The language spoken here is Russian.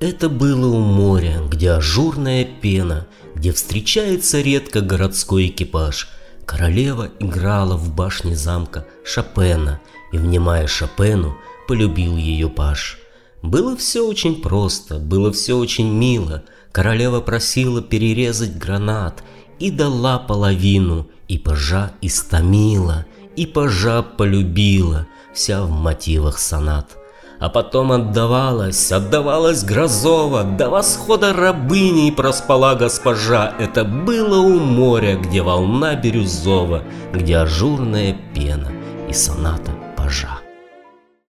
Это было у моря, где ажурная пена, где встречается редко городской экипаж. Королева играла в башне замка Шопена, и, внимая Шопену, полюбил ее паж. Было все очень просто, было все очень мило. Королева просила перерезать гранат и дала половину, и пажа истомила, и пажа полюбила, вся в мотивах сонат а потом отдавалась, отдавалась Грозова, до восхода рабыней проспала госпожа. Это было у моря, где волна бирюзова, где ажурная пена и соната пажа.